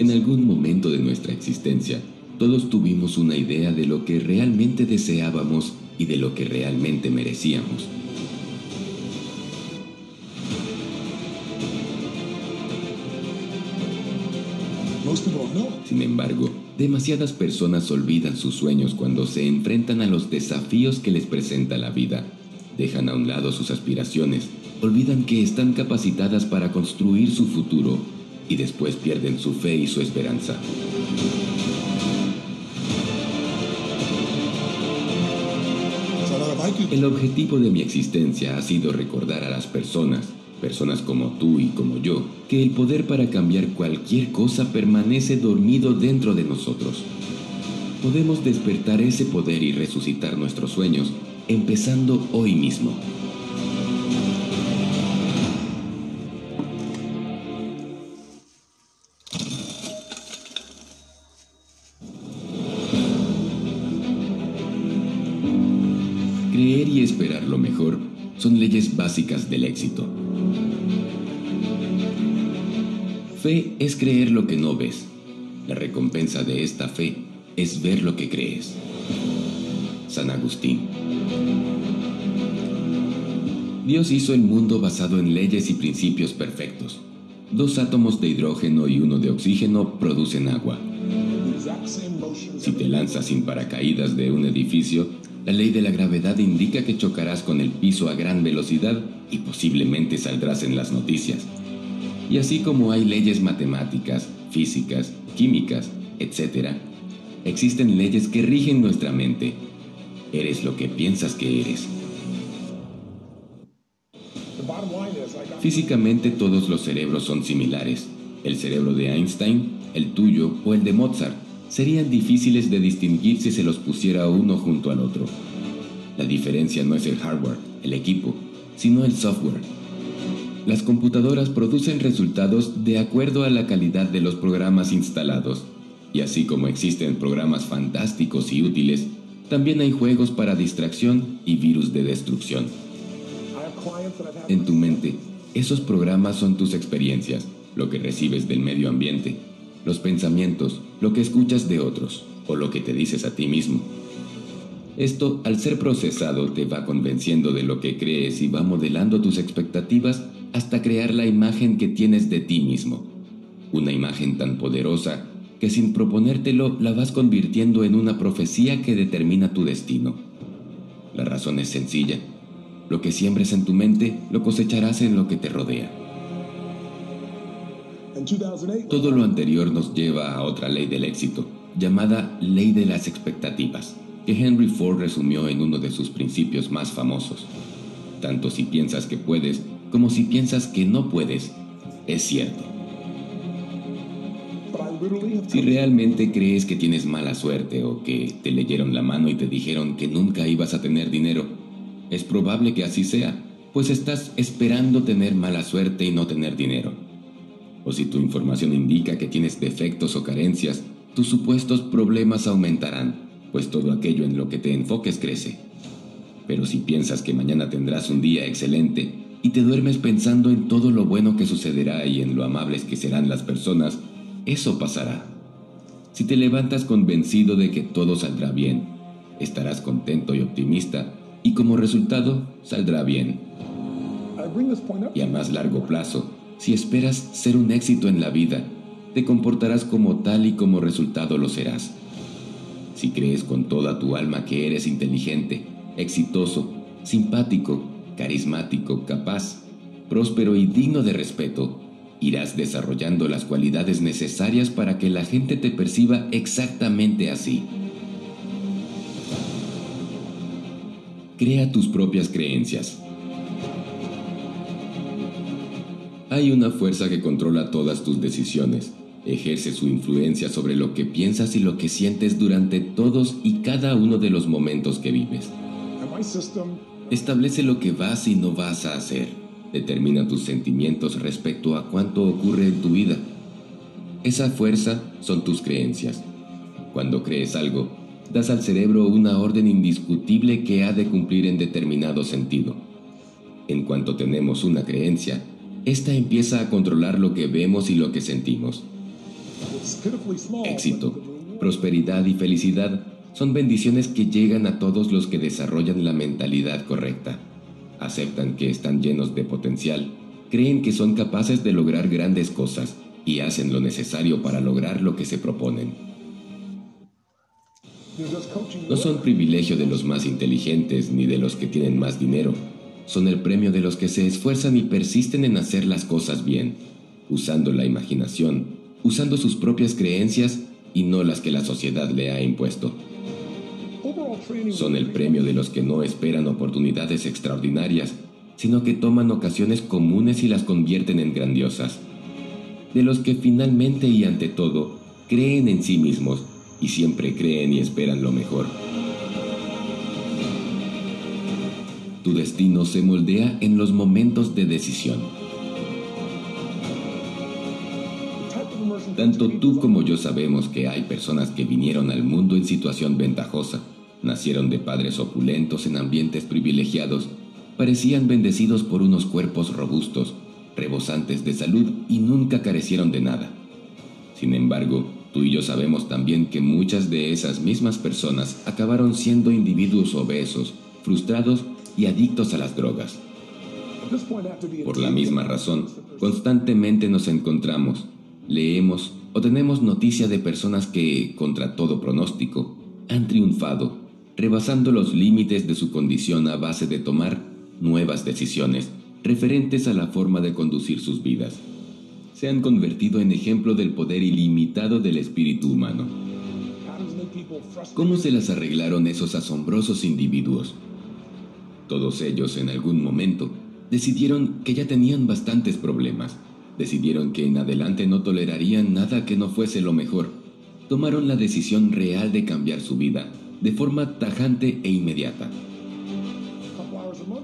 En algún momento de nuestra existencia, todos tuvimos una idea de lo que realmente deseábamos y de lo que realmente merecíamos. Sin embargo, demasiadas personas olvidan sus sueños cuando se enfrentan a los desafíos que les presenta la vida. Dejan a un lado sus aspiraciones, olvidan que están capacitadas para construir su futuro y después pierden su fe y su esperanza. El objetivo de mi existencia ha sido recordar a las personas personas como tú y como yo, que el poder para cambiar cualquier cosa permanece dormido dentro de nosotros. Podemos despertar ese poder y resucitar nuestros sueños, empezando hoy mismo. Y esperar lo mejor son leyes básicas del éxito. Fe es creer lo que no ves. La recompensa de esta fe es ver lo que crees. San Agustín. Dios hizo el mundo basado en leyes y principios perfectos. Dos átomos de hidrógeno y uno de oxígeno producen agua. Si te lanzas sin paracaídas de un edificio, la ley de la gravedad indica que chocarás con el piso a gran velocidad y posiblemente saldrás en las noticias. Y así como hay leyes matemáticas, físicas, químicas, etc., existen leyes que rigen nuestra mente. Eres lo que piensas que eres. Físicamente todos los cerebros son similares. El cerebro de Einstein, el tuyo o el de Mozart serían difíciles de distinguir si se los pusiera uno junto al otro. La diferencia no es el hardware, el equipo, sino el software las computadoras producen resultados de acuerdo a la calidad de los programas instalados. Y así como existen programas fantásticos y útiles, también hay juegos para distracción y virus de destrucción. En tu mente, esos programas son tus experiencias, lo que recibes del medio ambiente, los pensamientos, lo que escuchas de otros o lo que te dices a ti mismo. Esto, al ser procesado, te va convenciendo de lo que crees y va modelando tus expectativas hasta crear la imagen que tienes de ti mismo. Una imagen tan poderosa que sin proponértelo la vas convirtiendo en una profecía que determina tu destino. La razón es sencilla. Lo que siembres en tu mente lo cosecharás en lo que te rodea. Todo lo anterior nos lleva a otra ley del éxito, llamada ley de las expectativas, que Henry Ford resumió en uno de sus principios más famosos. Tanto si piensas que puedes como si piensas que no puedes, es cierto. Si realmente crees que tienes mala suerte o que te leyeron la mano y te dijeron que nunca ibas a tener dinero, es probable que así sea, pues estás esperando tener mala suerte y no tener dinero. O si tu información indica que tienes defectos o carencias, tus supuestos problemas aumentarán, pues todo aquello en lo que te enfoques crece. Pero si piensas que mañana tendrás un día excelente, y te duermes pensando en todo lo bueno que sucederá y en lo amables que serán las personas, eso pasará. Si te levantas convencido de que todo saldrá bien, estarás contento y optimista y como resultado saldrá bien. Y a más largo plazo, si esperas ser un éxito en la vida, te comportarás como tal y como resultado lo serás. Si crees con toda tu alma que eres inteligente, exitoso, simpático, carismático, capaz, próspero y digno de respeto, irás desarrollando las cualidades necesarias para que la gente te perciba exactamente así. Crea tus propias creencias. Hay una fuerza que controla todas tus decisiones, ejerce su influencia sobre lo que piensas y lo que sientes durante todos y cada uno de los momentos que vives. Establece lo que vas y no vas a hacer. Determina tus sentimientos respecto a cuánto ocurre en tu vida. Esa fuerza son tus creencias. Cuando crees algo, das al cerebro una orden indiscutible que ha de cumplir en determinado sentido. En cuanto tenemos una creencia, ésta empieza a controlar lo que vemos y lo que sentimos. Éxito, prosperidad y felicidad son bendiciones que llegan a todos los que desarrollan la mentalidad correcta. Aceptan que están llenos de potencial, creen que son capaces de lograr grandes cosas y hacen lo necesario para lograr lo que se proponen. No son privilegio de los más inteligentes ni de los que tienen más dinero. Son el premio de los que se esfuerzan y persisten en hacer las cosas bien, usando la imaginación, usando sus propias creencias y no las que la sociedad le ha impuesto. Son el premio de los que no esperan oportunidades extraordinarias, sino que toman ocasiones comunes y las convierten en grandiosas. De los que finalmente y ante todo creen en sí mismos y siempre creen y esperan lo mejor. Tu destino se moldea en los momentos de decisión. Tanto tú como yo sabemos que hay personas que vinieron al mundo en situación ventajosa, nacieron de padres opulentos en ambientes privilegiados, parecían bendecidos por unos cuerpos robustos, rebosantes de salud y nunca carecieron de nada. Sin embargo, tú y yo sabemos también que muchas de esas mismas personas acabaron siendo individuos obesos, frustrados y adictos a las drogas. Por la misma razón, constantemente nos encontramos leemos o tenemos noticia de personas que, contra todo pronóstico, han triunfado, rebasando los límites de su condición a base de tomar nuevas decisiones referentes a la forma de conducir sus vidas. Se han convertido en ejemplo del poder ilimitado del espíritu humano. ¿Cómo se las arreglaron esos asombrosos individuos? Todos ellos en algún momento decidieron que ya tenían bastantes problemas Decidieron que en adelante no tolerarían nada que no fuese lo mejor. Tomaron la decisión real de cambiar su vida, de forma tajante e inmediata.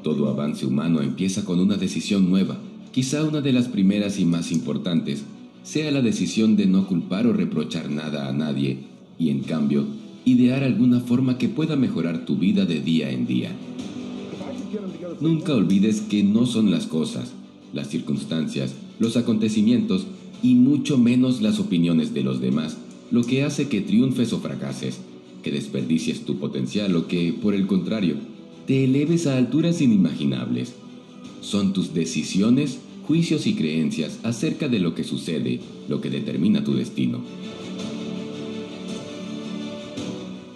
Todo avance humano empieza con una decisión nueva, quizá una de las primeras y más importantes, sea la decisión de no culpar o reprochar nada a nadie, y en cambio, idear alguna forma que pueda mejorar tu vida de día en día. Nunca olvides que no son las cosas, las circunstancias, los acontecimientos y mucho menos las opiniones de los demás, lo que hace que triunfes o fracases, que desperdicies tu potencial o que, por el contrario, te eleves a alturas inimaginables. Son tus decisiones, juicios y creencias acerca de lo que sucede lo que determina tu destino.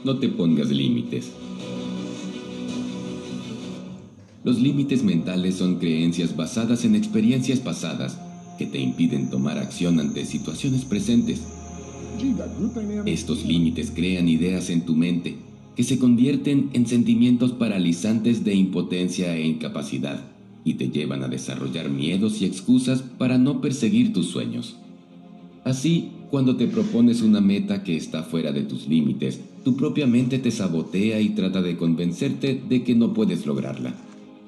No te pongas límites. Los límites mentales son creencias basadas en experiencias pasadas que te impiden tomar acción ante situaciones presentes. Estos límites crean ideas en tu mente que se convierten en sentimientos paralizantes de impotencia e incapacidad y te llevan a desarrollar miedos y excusas para no perseguir tus sueños. Así, cuando te propones una meta que está fuera de tus límites, tu propia mente te sabotea y trata de convencerte de que no puedes lograrla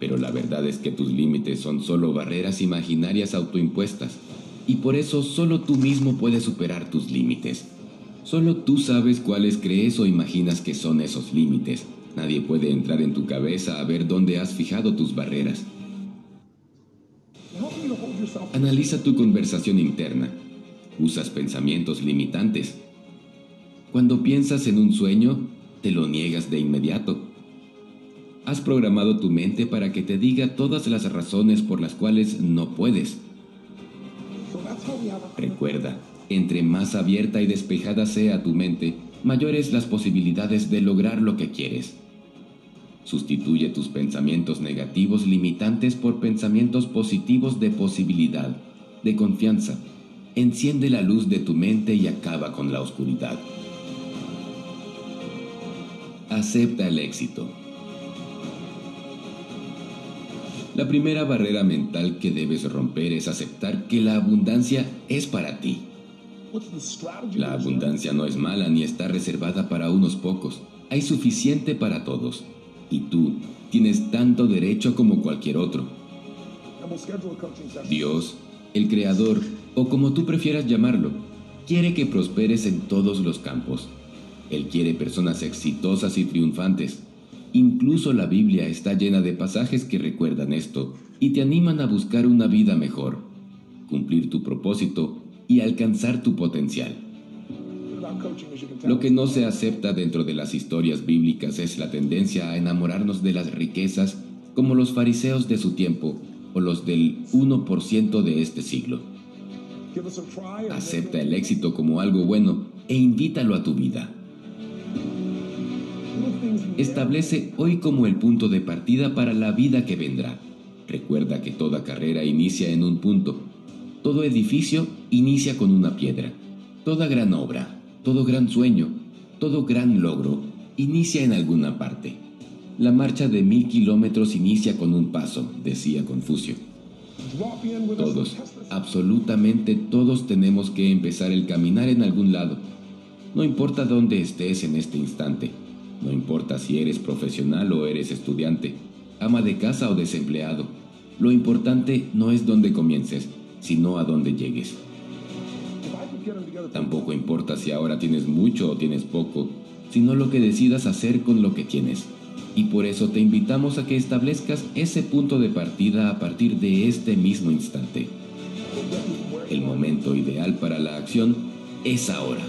pero la verdad es que tus límites son solo barreras imaginarias autoimpuestas, y por eso solo tú mismo puedes superar tus límites. Solo tú sabes cuáles crees o imaginas que son esos límites. Nadie puede entrar en tu cabeza a ver dónde has fijado tus barreras. Analiza tu conversación interna. Usas pensamientos limitantes. Cuando piensas en un sueño, te lo niegas de inmediato Has programado tu mente para que te diga todas las razones por las cuales no puedes. Recuerda, entre más abierta y despejada sea tu mente, mayores las posibilidades de lograr lo que quieres. Sustituye tus pensamientos negativos limitantes por pensamientos positivos de posibilidad, de confianza. Enciende la luz de tu mente y acaba con la oscuridad. Acepta el éxito. La primera barrera mental que debes romper es aceptar que la abundancia es para ti. La abundancia no es mala ni está reservada para unos pocos. Hay suficiente para todos. Y tú tienes tanto derecho como cualquier otro. Dios, el Creador, o como tú prefieras llamarlo, quiere que prosperes en todos los campos. Él quiere personas exitosas y triunfantes. Incluso la Biblia está llena de pasajes que recuerdan esto y te animan a buscar una vida mejor, cumplir tu propósito y alcanzar tu potencial. Lo que no se acepta dentro de las historias bíblicas es la tendencia a enamorarnos de las riquezas como los fariseos de su tiempo o los del 1% de este siglo. Acepta el éxito como algo bueno e invítalo a tu vida. Establece hoy como el punto de partida para la vida que vendrá. Recuerda que toda carrera inicia en un punto. Todo edificio inicia con una piedra. Toda gran obra, todo gran sueño, todo gran logro inicia en alguna parte. La marcha de mil kilómetros inicia con un paso, decía Confucio. Todos, absolutamente todos tenemos que empezar el caminar en algún lado. No importa dónde estés en este instante, no importa si eres profesional o eres estudiante, ama de casa o desempleado. Lo importante no es dónde comiences, sino a dónde llegues. Tampoco importa si ahora tienes mucho o tienes poco, sino lo que decidas hacer con lo que tienes. Y por eso te invitamos a que establezcas ese punto de partida a partir de este mismo instante. El momento ideal para la acción es ahora.